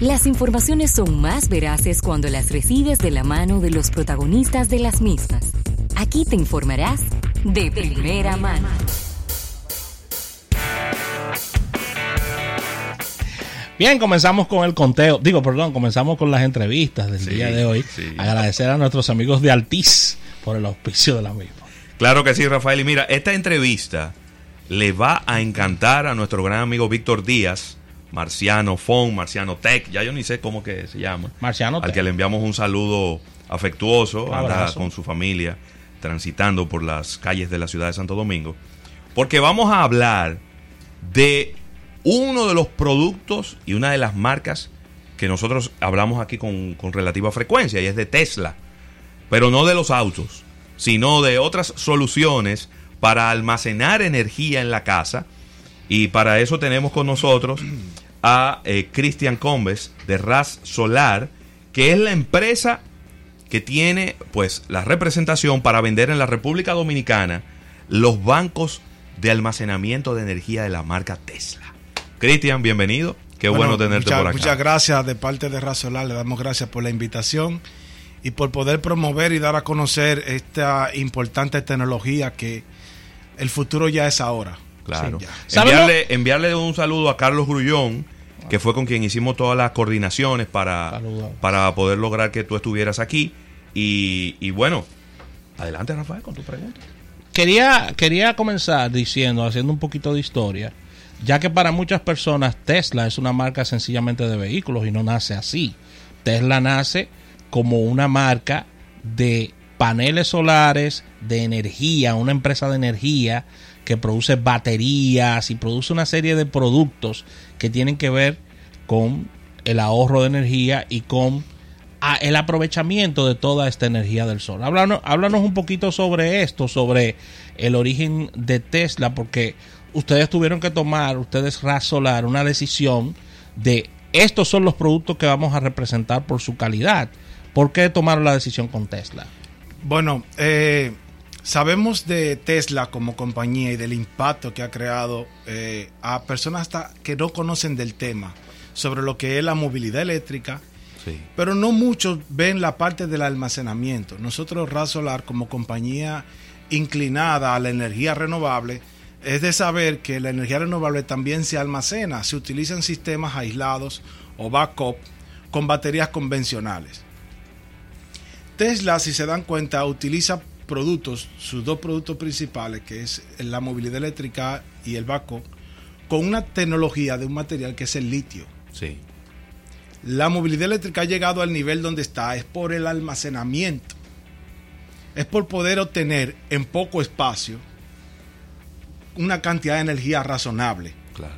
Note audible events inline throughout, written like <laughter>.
Las informaciones son más veraces cuando las recibes de la mano de los protagonistas de las mismas. Aquí te informarás de primera mano. Bien, comenzamos con el conteo. Digo, perdón, comenzamos con las entrevistas del día de hoy. Agradecer a nuestros amigos de Altiz por el auspicio de la misma. Claro que sí, Rafael. Y mira, esta entrevista le va a encantar a nuestro gran amigo Víctor Díaz, Marciano Fon, Marciano Tech, ya yo ni sé cómo que se llama. Marciano Al que le enviamos un saludo afectuoso, anda con su familia transitando por las calles de la ciudad de Santo Domingo. Porque vamos a hablar de uno de los productos y una de las marcas que nosotros hablamos aquí con, relativa frecuencia y es de Tesla, pero no de los autos, sino de otras soluciones para almacenar energía en la casa y para eso tenemos con nosotros a eh, Cristian Combes de RAS Solar, que es la empresa que tiene pues la representación para vender en la República Dominicana los bancos de almacenamiento de energía de la marca Tesla. Cristian, bienvenido. Qué bueno, tenerte por acá. Muchas gracias de parte de Razolar. Le damos gracias por la invitación y por poder promover y dar a conocer esta importante tecnología que el futuro ya es ahora. Claro. enviarle, enviarle un saludo a Carlos Grullón, que fue con quien hicimos todas las coordinaciones para, para poder lograr que tú estuvieras aquí. Y, y bueno, adelante Rafael con tu pregunta. Quería, quería comenzar diciendo, haciendo un poquito de historia ya que para muchas personas Tesla es una marca sencillamente de vehículos y no nace así. Tesla nace como una marca de paneles solares, de energía, una empresa de energía que produce baterías y produce una serie de productos que tienen que ver con el ahorro de energía y con ah, el aprovechamiento de toda esta energía del sol. Háblanos, un poquito sobre esto, sobre el origen de Tesla, porque ustedes tuvieron que tomar, ustedes razolar una decisión de estos son los productos que vamos a representar por su calidad. ¿Por qué tomaron la decisión con Tesla? Bueno, eh, sabemos de Tesla como compañía y del impacto que ha creado eh, a personas hasta que no conocen del tema sobre lo que es la movilidad eléctrica, pero no muchos ven la parte del almacenamiento. Nosotros Razolar como compañía inclinada a la energía renovable, es de saber que la energía renovable también se almacena, se utilizan sistemas aislados o backup con baterías convencionales. Tesla, si se dan cuenta, utiliza productos, sus dos productos principales, que es la movilidad eléctrica y el backup, con una tecnología de un material que es el litio. Sí. La movilidad eléctrica ha llegado al nivel donde está, es por el almacenamiento. Es por poder obtener en poco espacio una cantidad de energía razonable. Claro.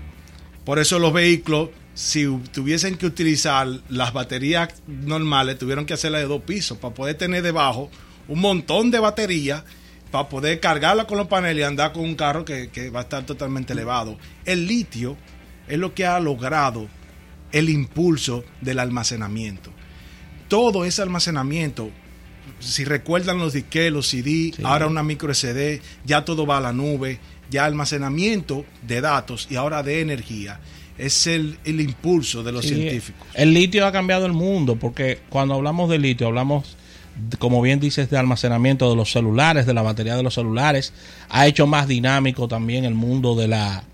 Por eso los vehículos, si tuviesen que utilizar las baterías normales, tuvieron que hacerla de dos pisos para poder tener debajo un montón de baterías para poder cargarla con los paneles y andar con un carro que, que va a estar totalmente elevado. El litio es lo que ha logrado el impulso del almacenamiento. Todo ese almacenamiento, si recuerdan los disques, los CD, ahora una micro SD, ya todo va a la nube, ya almacenamiento de datos y ahora de energía es el, impulso de los científicos. El litio ha cambiado el mundo porque cuando hablamos de litio hablamos, como bien dices, de almacenamiento de los celulares, de la batería de los celulares. Ha hecho más dinámico también el mundo de la,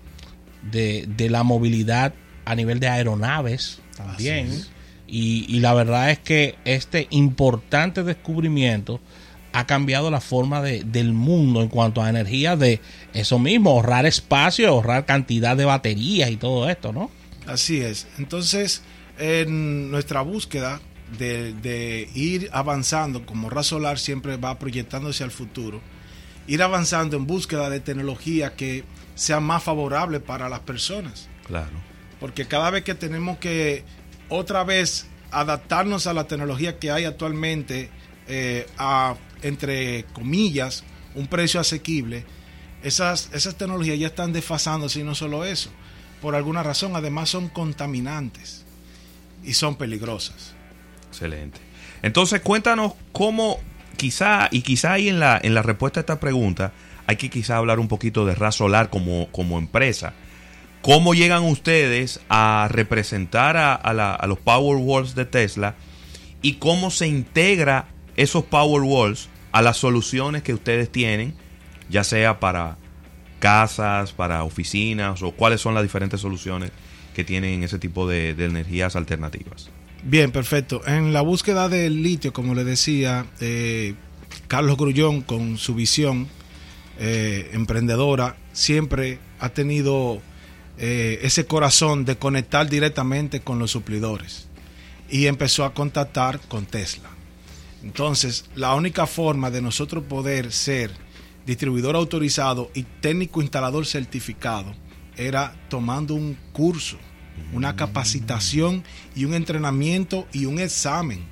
de, de la movilidad a nivel de aeronaves también. Y, y la verdad es que este importante descubrimiento ha cambiado la forma de, del mundo en cuanto a energía de eso mismo, ahorrar espacio, ahorrar cantidad de baterías y todo esto, ¿no? Así es. Entonces, en nuestra búsqueda de, ir avanzando, como Razolar siempre va proyectándose al futuro, ir avanzando en búsqueda de tecnología que sea más favorable para las personas. Claro. Porque cada vez que tenemos que otra vez adaptarnos a la tecnología que hay actualmente, eh, a entre comillas, un precio asequible, esas, esas tecnologías ya están desfasándose y no solo eso, por alguna razón, además son contaminantes y son peligrosas. Excelente. Entonces, cuéntanos cómo, quizá, y quizá ahí en la, en la respuesta a esta pregunta, hay que quizá hablar un poquito de Ras Solar como, como empresa, ¿Cómo llegan ustedes a representar a, a los Powerwalls de Tesla y cómo se integra esos Powerwalls a las soluciones que ustedes tienen, ya sea para casas, para oficinas o cuáles son las diferentes soluciones que tienen ese tipo de, energías alternativas? Bien, perfecto. En la búsqueda del litio, como le decía, eh, Carlos Grullón, con su visión eh, emprendedora, siempre ha tenido eh, ese corazón de conectar directamente con los suplidores y empezó a contactar con Tesla. Entonces, la única forma de nosotros poder ser distribuidor autorizado y técnico instalador certificado era tomando un curso, una capacitación y un entrenamiento y un examen.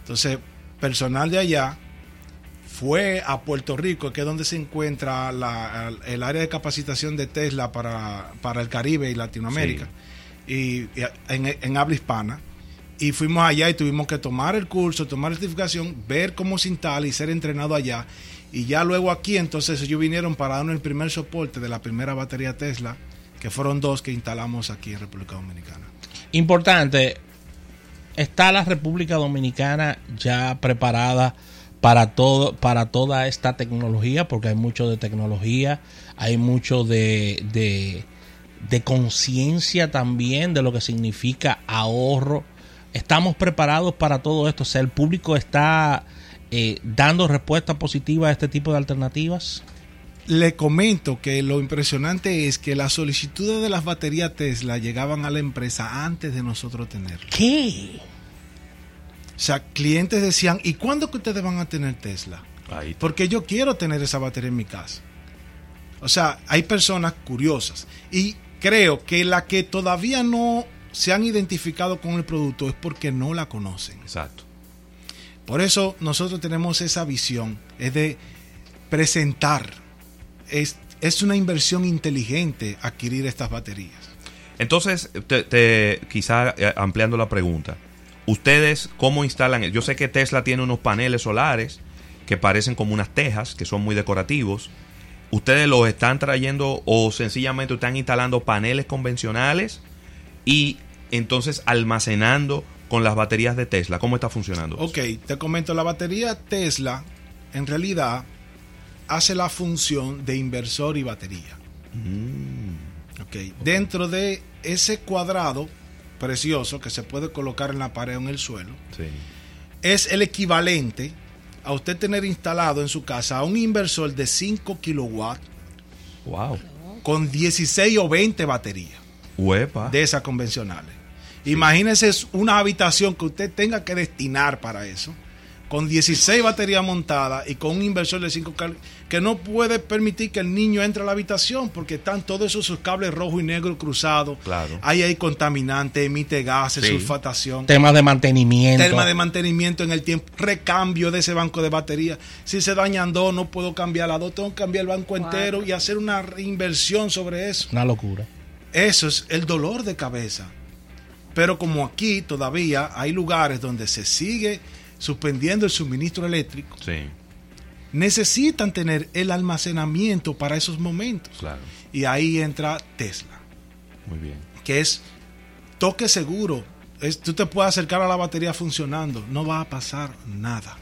Entonces, personal de allá fue a Puerto Rico, que es donde se encuentra el área de capacitación de Tesla para, el Caribe y Latinoamérica, y, en, en, habla hispana. Y fuimos allá y tuvimos que tomar el curso, tomar la certificación, ver cómo se instala y ser entrenado allá. Y ya luego aquí, entonces ellos vinieron para darnos el primer soporte de la primera batería Tesla, que fueron dos que instalamos aquí en República Dominicana. Importante, ¿está la República Dominicana ya preparada? para todo para toda esta tecnología porque hay mucho de tecnología hay mucho de, de, conciencia también de lo que significa ahorro estamos preparados para todo esto o sea el público está eh, dando respuesta positiva a este tipo de alternativas le comento que lo impresionante es que las solicitudes de las baterías Tesla llegaban a la empresa antes de nosotros tenerlas. ¿Qué? O sea, clientes decían, ¿y cuándo que ustedes van a tener Tesla? Porque yo quiero tener esa batería en mi casa. O sea, hay personas curiosas. Y creo que la que todavía no se han identificado con el producto es porque no la conocen. Exacto. Por eso nosotros tenemos esa visión, es de presentar. Es, es una inversión inteligente adquirir estas baterías. Entonces, te, quizá eh, ampliando la pregunta, ¿Ustedes cómo instalan? Yo sé que Tesla tiene unos paneles solares que parecen como unas tejas, que son muy decorativos. ¿Ustedes los están trayendo o sencillamente están instalando paneles convencionales y entonces almacenando con las baterías de Tesla? ¿Cómo está funcionando? Ok, te comento, la batería Tesla en realidad hace la función de inversor y batería. Mm. okay. Dentro de ese cuadrado precioso que se puede colocar en la pared o en el suelo, es el equivalente a usted tener instalado en su casa un inversor de 5 kilowatts wow. con 16 o 20 baterías de esas convencionales. Imagínese una habitación que usted tenga que destinar para eso con 16 baterías montadas y con un inversor de 5 que no puede permitir que el niño entre a la habitación porque están todos esos cables rojo y negro cruzados. Claro. Hay ahí contaminante, emite gases, sulfatación. Temas de mantenimiento. Tema de mantenimiento en el tiempo. Recambio de ese banco de baterías. Si se dañan dos, no puedo cambiar la dos, tengo que cambiar el banco entero y hacer una inversión sobre eso. Una locura. Eso es el dolor de cabeza. Pero como aquí todavía hay lugares donde se sigue suspendiendo el suministro eléctrico, necesitan tener el almacenamiento para esos momentos. Y ahí entra Tesla. Muy bien. Que es toque seguro. Es, tú te puedes acercar a la batería funcionando. No va a pasar nada.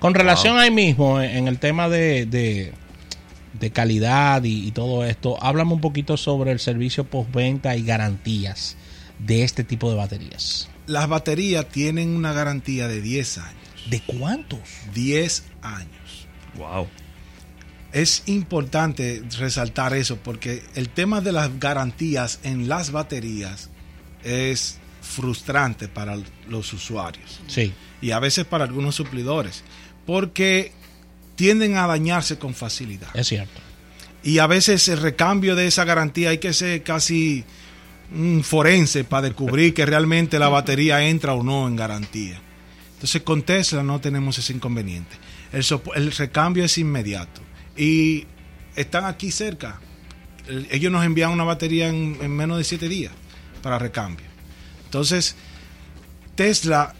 Con relación ahí mismo, en el tema de, de, calidad y, y, todo esto, háblame un poquito sobre el servicio postventa y garantías de este tipo de baterías las baterías tienen una garantía de 10 años. ¿De cuántos? 10 años. Wow. Es importante resaltar eso porque el tema de las garantías en las baterías es frustrante para los usuarios. Sí. Y a veces para algunos suplidores. Porque tienden a dañarse con facilidad. Es cierto. Y a veces el recambio de esa garantía hay que ser casi un forense para descubrir que realmente la batería entra o no en garantía. Entonces con Tesla no tenemos ese inconveniente. El, recambio es inmediato y están aquí cerca. Ellos nos envían una batería en, menos de siete días para recambio. Entonces, Tesla,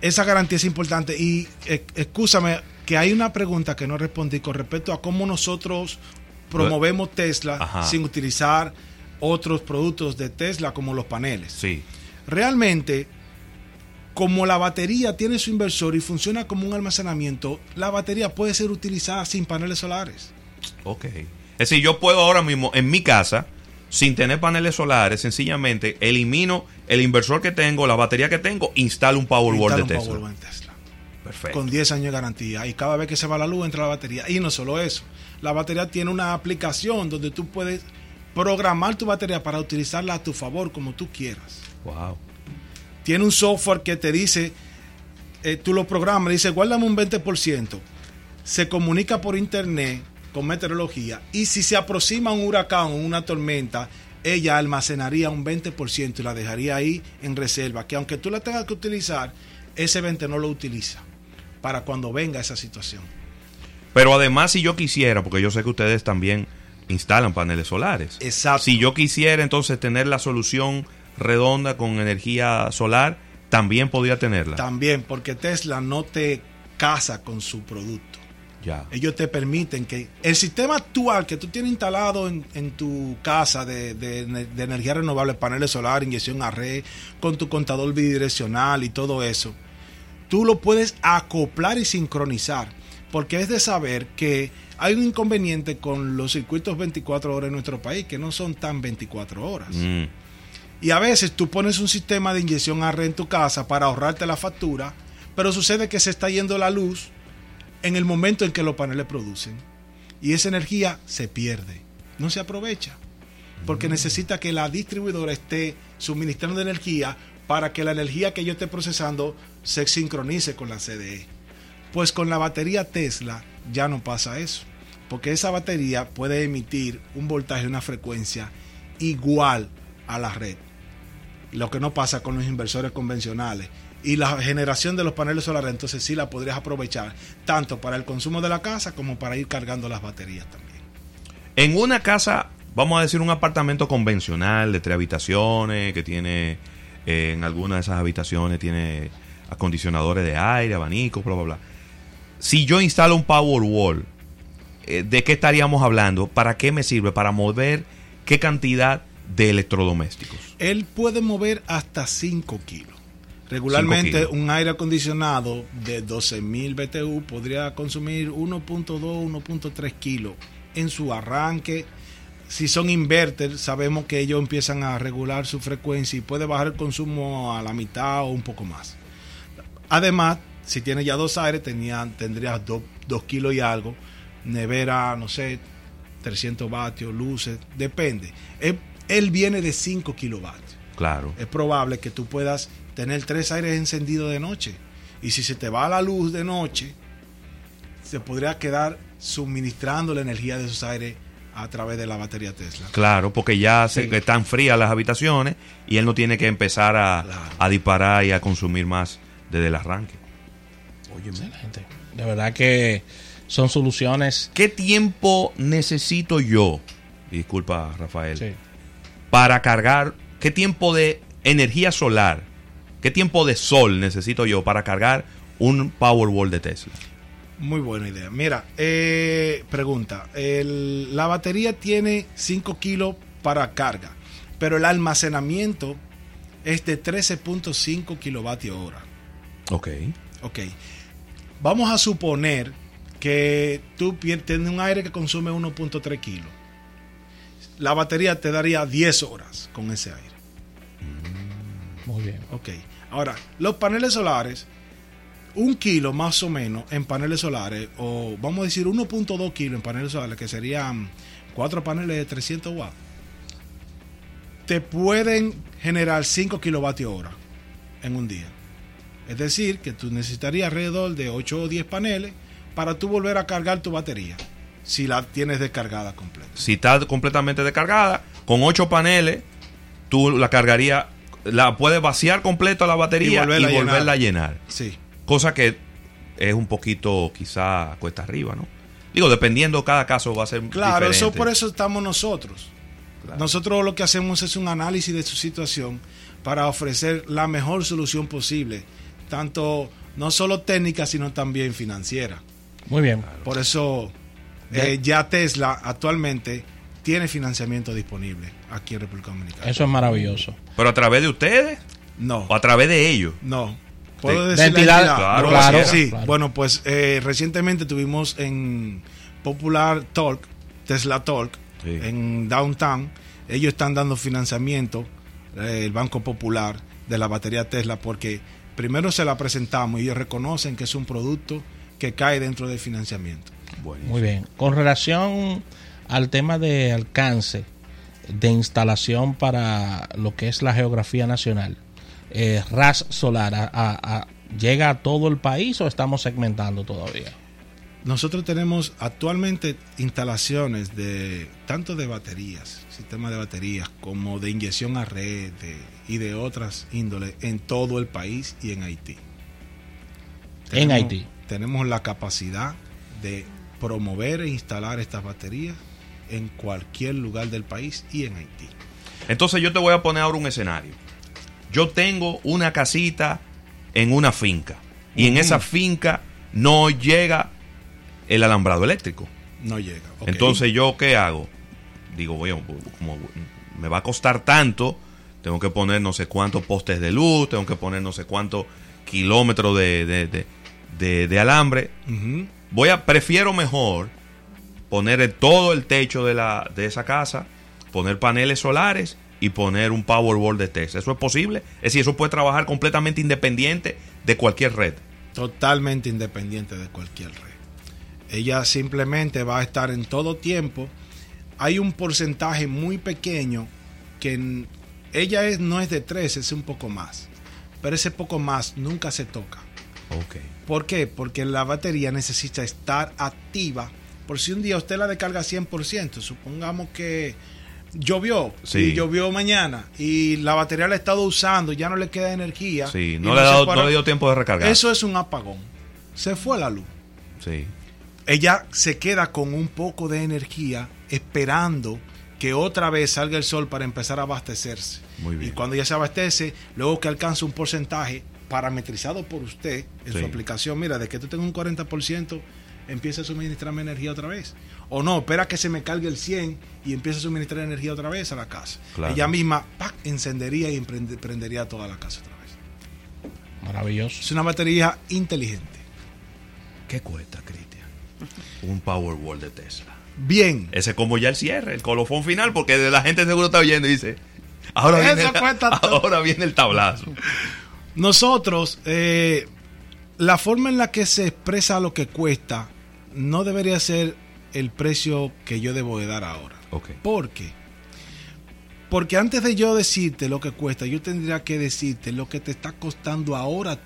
esa garantía es importante. Y eh, escúchame que hay una pregunta que no respondí con respecto a cómo nosotros promovemos Tesla sin utilizar otros productos de Tesla como los paneles. Sí. Realmente, como la batería tiene su inversor y funciona como un almacenamiento, la batería puede ser utilizada sin paneles solares. Ok. Es decir, yo puedo ahora mismo en mi casa, sin tener paneles solares, sencillamente elimino el inversor que tengo, la batería que tengo, instalo un Powerwall de un Tesla. Powerwall en Tesla. Perfecto. Con 10 años de garantía. Y cada vez que se va la luz entra la batería. Y no solo eso. La batería tiene una aplicación donde tú puedes programar tu batería para utilizarla a tu favor como tú quieras. Wow. Tiene un software que te dice, eh, tú lo programas, dice, guárdame un 20%. Se comunica por internet con meteorología y si se aproxima un huracán o una tormenta, ella almacenaría un 20% y la dejaría ahí en reserva, que aunque tú la tengas que utilizar, ese 20 no lo utiliza para cuando venga esa situación. Pero además, si yo quisiera, porque yo sé que ustedes también instalan paneles solares. Exacto. Si yo quisiera entonces tener la solución redonda con energía solar, también podría tenerla. También, porque Tesla no te casa con su producto. ya. Ellos te permiten que el sistema actual que tú tienes instalado en, en tu casa de, de- de energía renovable, paneles solares, inyección a red, con tu contador bidireccional y todo eso, tú lo puedes acoplar y sincronizar. Porque es de saber que hay un inconveniente con los circuitos 24 horas en nuestro país, que no son tan 24 horas. Mm. Y a veces tú pones un sistema de inyección a red en tu casa para ahorrarte la factura, pero sucede que se está yendo la luz en el momento en que los paneles producen. Y esa energía se pierde, no se aprovecha. Porque necesita que la distribuidora esté suministrando energía para que la energía que yo esté procesando se sincronice con la CDE. Pues con la batería Tesla ya no pasa eso. Porque esa batería puede emitir un voltaje, una frecuencia igual a la red. Lo que no pasa con los inversores convencionales. Y la generación de los paneles solares, entonces sí la podrías aprovechar tanto para el consumo de la casa como para ir cargando las baterías también. En una casa, vamos a decir un apartamento convencional de tres habitaciones, que tiene, eh, en alguna de esas habitaciones tiene acondicionadores de aire, abanicos, bla, bla, bla. Si yo instalo un Powerwall, eh, ¿de qué estaríamos hablando? ¿Para qué me sirve? Para mover qué cantidad de electrodomésticos. Él puede mover hasta 5 kilos. Regularmente kilos. un aire acondicionado de 12.000 BTU podría consumir 1.2, 1.3 kilos en su arranque. Si son inverter, sabemos que ellos empiezan a regular su frecuencia y puede bajar el consumo a la mitad o un poco más. Además, si tiene ya dos aires, tenía, tendrías 2 kilos y algo. Nevera, no sé, 300 vatios, luces, depende. Él, él viene de 5 kilovatios. Claro. Es probable que tú puedas tener tres aires encendidos de noche. Y si se te va la luz de noche, se podría quedar suministrando la energía de esos aires a través de la batería Tesla. Claro, porque ya se- Sí. están frías las habitaciones y él no tiene que empezar a, Claro. a disparar y a consumir más desde el arranque. Excelente. De verdad que son soluciones. ¿Qué tiempo necesito yo? Disculpa, Rafael. Sí. Para cargar, ¿qué tiempo de energía solar? ¿Qué tiempo de sol necesito yo para cargar un Powerwall de Tesla? Muy buena idea. Mira, eh, pregunta. el- la batería tiene 5 kilos para carga, pero el almacenamiento es de 13.5 kilovatios hora. Ok. Ok. Vamos a suponer que tú tienes un aire que consume 1.3 kilos. La batería te daría 10 horas con ese aire. Muy bien. Ok. Ahora, los paneles solares, un kilo más o menos en paneles solares, o vamos a decir 1.2 kilos en paneles solares, que serían cuatro paneles de 300 watts, te pueden generar 5 kilovatios hora en un día. Es decir, que tú necesitarías alrededor de 8 o 10 paneles para tú volver a cargar tu batería, si la tienes descargada completa. Si está completamente descargada, con ocho paneles, tú la cargaría, la puedes vaciar completo la batería Y y volverla volverla, a a llenar. Sí. Cosa que es un poquito quizá cuesta arriba, ¿no? Digo, dependiendo cada caso va a ser Claro, eso por eso estamos nosotros. Claro. Nosotros lo que hacemos es un análisis de su situación para ofrecer la mejor solución posible, tanto no solo técnica, sino también financiera. Muy bien. Por eso eh, ya Tesla actualmente tiene financiamiento disponible aquí en República Dominicana. Eso es maravilloso. ¿Pero a través de ustedes? No. ¿O a través de ellos? No. ¿Puedo De decir la entidad- entidad? Claro, ¿Puedo claro? Sí. claro. Bueno, pues eh, recientemente tuvimos en Popular Talk, Tesla Talk, Sí. en Downtown. Ellos están dando financiamiento, eh, el Banco Popular, de la batería Tesla, porque primero se la presentamos y ellos reconocen que es un producto que cae dentro del financiamiento. Buenísimo. Muy bien. Con relación al tema de alcance de instalación para lo que es la geografía nacional, eh, RAS Solar, a- a- a- ¿llega a todo el país o estamos segmentando todavía? Nosotros tenemos actualmente instalaciones de tanto de baterías, sistemas de baterías, como de inyección a red de- y de otras índoles en todo el país y en Haití. En Haití. Tenemos la capacidad de promover e instalar estas baterías en cualquier lugar del país y en Haití. Entonces yo te voy a poner ahora un escenario. Yo tengo una casita en una finca y en esa finca no llega el alambrado eléctrico. No llega. Entonces yo qué hago? Digo, voy a- como me va a costar tanto, tengo que poner no sé cuántos postes de luz, tengo que poner no sé cuántos kilómetros de, de- de- de- de alambre. Voy a, prefiero mejor poner todo el techo de, la, de esa casa, poner paneles solares y poner un Powerball de Tesla. ¿Eso es posible? Es decir, eso puede trabajar completamente independiente de cualquier red. totalmente independiente de cualquier red. Ella simplemente va a estar en todo tiempo. Hay un porcentaje muy pequeño que en- ella es, no es de 3, es un poco más. Pero ese poco más nunca se toca. Ok. ¿Por qué? Porque la batería necesita estar activa. Por si un día usted la descarga 100%, supongamos que llovió Sí. y llovió mañana y la batería la ha estado usando, ya no le queda energía. Sí, no, le, dado, no le dio tiempo de recargar. Eso es un apagón. Se fue la luz. Sí. Ella se queda con un poco de energía esperando que otra vez salga el sol para empezar a abastecerse. Muy bien. Y cuando ya se abastece, luego que alcanza un porcentaje parametrizado por usted en Sí. su aplicación, mira, de que tú tengas un 40%, empieza a suministrarme energía otra vez. O no, espera que se me cargue el 100 y empieza a suministrar energía otra vez a la casa. Claro. Ella misma ¡pac! encendería y prendería toda la casa otra vez. Maravilloso. Es una batería inteligente. ¿Qué cuesta, Cristian? <laughs> Un Powerball de Tesla. Bien. Ese es como ya el cierre, el colofón final, porque la gente seguro está oyendo y dice, ahora viene, el, <laughs> ahora viene el tablazo. <laughs> Nosotros, eh, la forma en la que se expresa lo que cuesta no debería ser el precio que yo debo de dar ahora. Ok. ¿Por qué? Porque antes de yo decirte lo que cuesta, yo tendría que decirte lo que te está costando ahora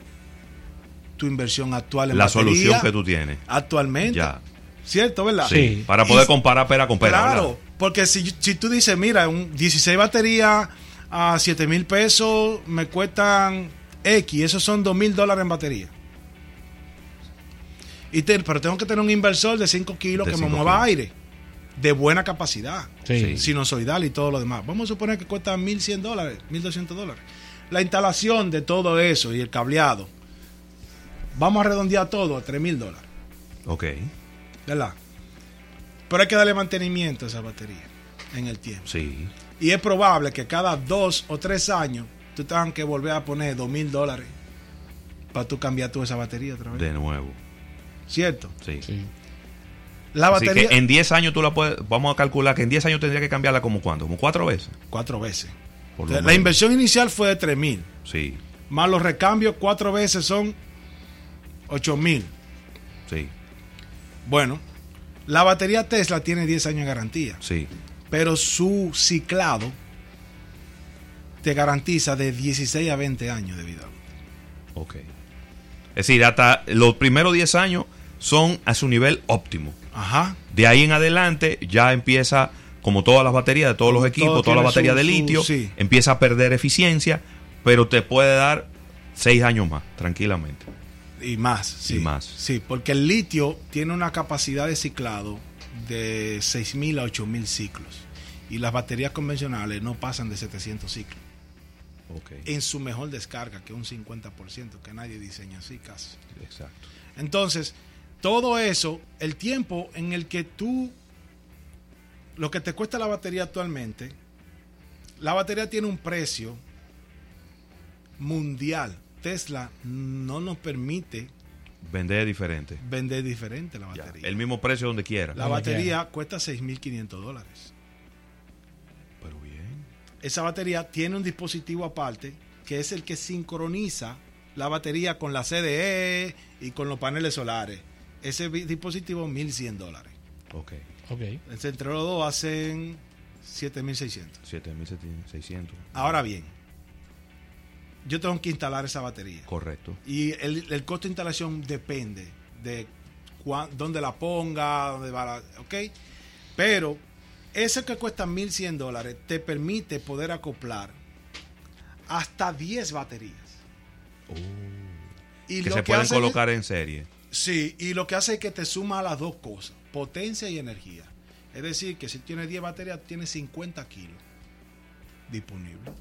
tu inversión actual en La batería, solución que tú tienes. actualmente. Ya. ¿Cierto, verdad? Sí. Para Y- poder comparar pera con pera. Claro, ¿verdad? porque si, si tú dices, mira, un 16 baterías a 7 mil pesos me cuestan X, esos son 2 mil dólares en batería. Y te- pero tengo que tener un inversor de 5 kilos De que me mueva kilos. aire, de buena capacidad, Sí. sinusoidal y todo lo demás. Vamos a suponer que cuesta 1.100 dólares, 1.200 dólares. La instalación de todo eso y el cableado, vamos a redondear todo a 3 mil dólares. Ok. ¿verdad? Pero hay que darle mantenimiento a esa batería en el tiempo. Sí. Y es probable que cada dos o tres años tú tengas que volver a poner dos mil dólares para tú cambiar toda esa batería otra vez. De nuevo. ¿Cierto? Sí. Sí. La Así batería que en 10 años tú la puedes, vamos a calcular que en 10 años tendría que cambiarla como cuánto, como cuatro veces. cuatro veces. Por La inversión inicial fue de tres mil. Sí, Más los recambios cuatro veces son ocho mil. sí, Bueno, la batería Tesla tiene 10 años de garantía. sí. pero su ciclado te garantiza de 16 a 20 años de vida. Ok. Es decir, hasta los primeros 10 años son a su nivel óptimo. Ajá. De ahí en adelante ya empieza, como todas las baterías de todos los Todo equipos, todas tiene las baterías de su- litio, sí. empieza a perder eficiencia, pero te puede dar 6 años más, tranquilamente. Y más, sí. Y más. Sí, porque el litio tiene una capacidad de ciclado de 6.000 a 8.000 ciclos. Y las baterías convencionales no pasan de 700 ciclos. En su mejor descarga, que es un 50%, que nadie diseña así casi. Exacto. Entonces, todo eso, el tiempo en el que tú lo que te cuesta la batería actualmente, la batería tiene un precio mundial. Tesla no nos permite Vender diferente. vender diferente la Ya, batería. El mismo precio donde quiera. la Donde batería cuesta 6.500 dólares. Esa batería tiene un dispositivo aparte que es el que sincroniza la batería con la CDE y con los paneles solares. Ese dispositivo 1.100 dólares. Ok. Ok. Entonces, entre los dos hacen 7.600. 7600. Ahora bien, yo tengo que instalar esa batería. Correcto. Y el, el costo de instalación depende de cuán- dónde la ponga, dónde va la, ¿ok? Pero ese que cuesta 1.100 dólares te permite poder acoplar hasta 10 baterías. Y Oh. que lo se pueden hace- colocar en serie. Sí, y lo que hace es que te suma las dos cosas, potencia y energía. Es decir, que si tienes 10 baterías, tienes 50 kilos disponibles.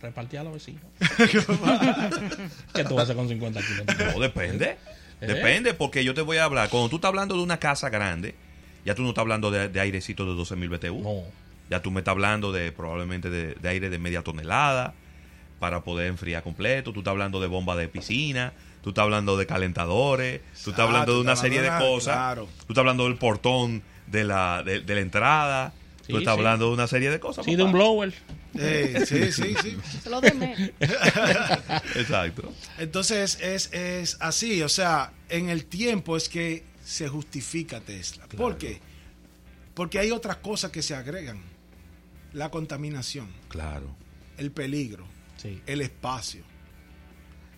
Repartí a los vecinos. <laughs> ¿Qué tú vas a hacer con 50 kilos? No, depende. ¿Eh? Depende, porque yo te voy a hablar. Cuando tú estás hablando de una casa grande, ya tú no estás hablando de, de airecito de 12.000 BTU. No. Ya tú me estás hablando de probablemente de, de aire de media tonelada para poder enfriar completo. Tú estás hablando de bomba de piscina. Tú estás hablando de calentadores. Tú estás hablando de una serie de una- cosas. claro. Tú estás hablando del portón de la, de, de la entrada. Sí, tú estás sí. hablando de una serie de cosas. Sí, de un blower. Eh, sí, <laughs> sí, sí. Se lo. Exacto. Entonces es, es así, o sea, en el tiempo es que se justifica Tesla. ¿Por qué? Porque hay otras cosas que se agregan. La contaminación, Claro. el peligro, Sí. el espacio,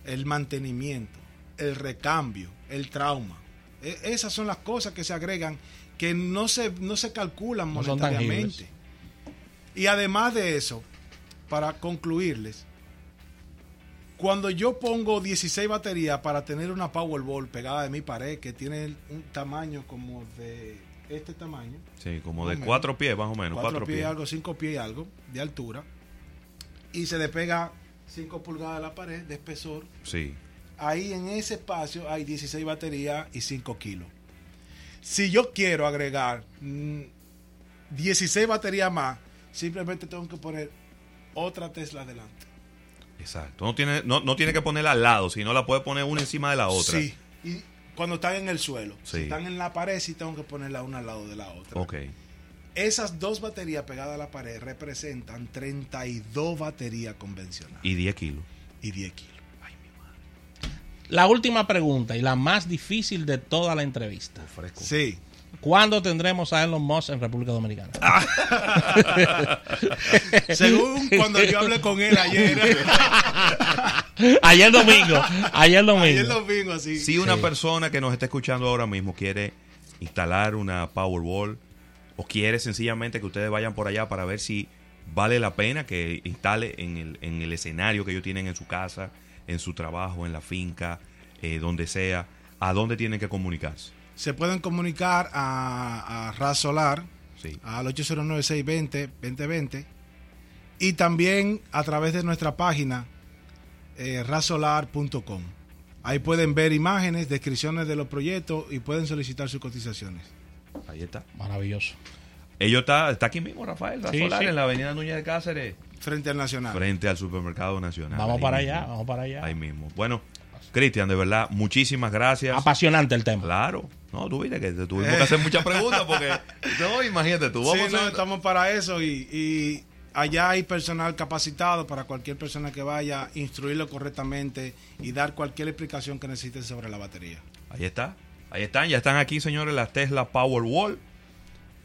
el mantenimiento, el recambio, el trauma. E- esas son las cosas que se agregan que no se, no se calculan No monetariamente. Y además de eso, para concluirles, cuando yo pongo 16 baterías para tener una Powerball pegada de mi pared que tiene un tamaño como de este tamaño, Sí, como de menos. cuatro pies, más o menos. cuatro, Cuatro, pies, pies. algo, cinco pies y algo de altura, y se le pega 5 pulgadas a la pared de espesor, Sí. ahí en ese espacio hay 16 baterías y 5 kilos. Si yo quiero agregar mm, 16 baterías más, simplemente tengo que poner otra Tesla adelante. Exacto. No tiene, no, no tiene que ponerla al lado, sino la puede poner una encima de la otra. Sí, y cuando están en el suelo, Sí. si están en la pared, sí tengo que ponerla una al lado de la otra. Ok. Esas dos baterías pegadas a la pared representan 32 baterías convencionales Y 10 kilos. y 10 kilos. La última pregunta y la más difícil de toda la entrevista. Fresco. Sí. ¿Cuándo tendremos a Elon Musk en República Dominicana? <laughs> Según cuando yo hablé con él ayer, <laughs> ayer domingo. Ayer domingo. ayer domingo, así. Si una Sí. persona que nos está escuchando ahora mismo quiere instalar una Powerball o quiere sencillamente que ustedes vayan por allá para ver si vale la pena que instale en el, en el escenario que ellos tienen en su casa, en su trabajo, en la finca, eh, donde sea, ¿a dónde tienen que comunicarse? Se pueden comunicar a, a Raz Solar Sí. al 809-620-2020 y también a través de nuestra página eh, razsolar.com. Ahí pueden ver imágenes, descripciones de los proyectos y pueden solicitar sus cotizaciones. Ahí está. Maravilloso. Ellos está, está aquí mismo, Rafael, Sí, Solar, sí. en la avenida Núñez de Cáceres, Frente al Nacional. frente al supermercado nacional. Vamos Ahí para mismo. allá, vamos para allá. Ahí mismo. Bueno, Cristian, de verdad, muchísimas gracias. Apasionante el tema. Claro. No, tú viste que te tuvimos <laughs> que hacer muchas preguntas porque. No, imagínate tú. Vamos Sí, no, estamos para eso y, y allá hay personal capacitado para cualquier persona que vaya, instruirlo correctamente y dar cualquier explicación que necesite sobre la batería. Ahí está. Ahí están. Ya están aquí, señores, las Tesla Powerwall.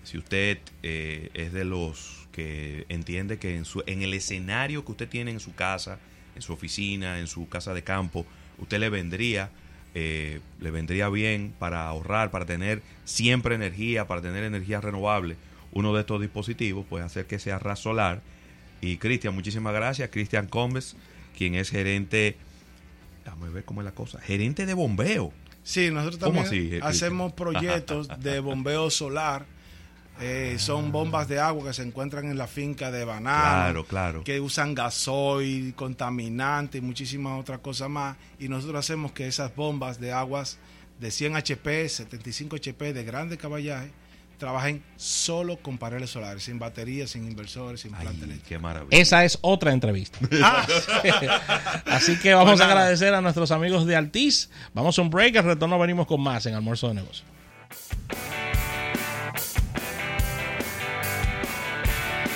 Si usted eh, es de los que entiende que en, su, en el escenario que usted tiene en su casa, en su oficina, en su casa de campo, usted le vendría, eh, le vendría bien para ahorrar, para tener siempre energía, para tener energía renovable, uno de estos dispositivos, pues hacer que sea Raz Solar. Y Cristian, muchísimas gracias. Cristian Combes, quien es gerente, déjame ver cómo es la cosa, gerente de bombeo. Sí, nosotros ¿Cómo también así, eh, hacemos proyectos de bombeo solar. Eh, son bombas de agua que se encuentran en la finca de. Claro, claro. Que usan gasoil, contaminante y muchísimas otras cosas más. Y nosotros hacemos que esas bombas de aguas de 100 HP, 75 HP de grande caballaje, trabajen solo con paneles solares, sin baterías, sin inversores, sin planta eléctrica. Qué maravilla. Esa es otra entrevista. <laughs> Ah. <laughs> Así que vamos Pues a nada. agradecer a nuestros amigos de Altiz. Vamos a un break, al retorno venimos con más en Almuerzo de Negocios.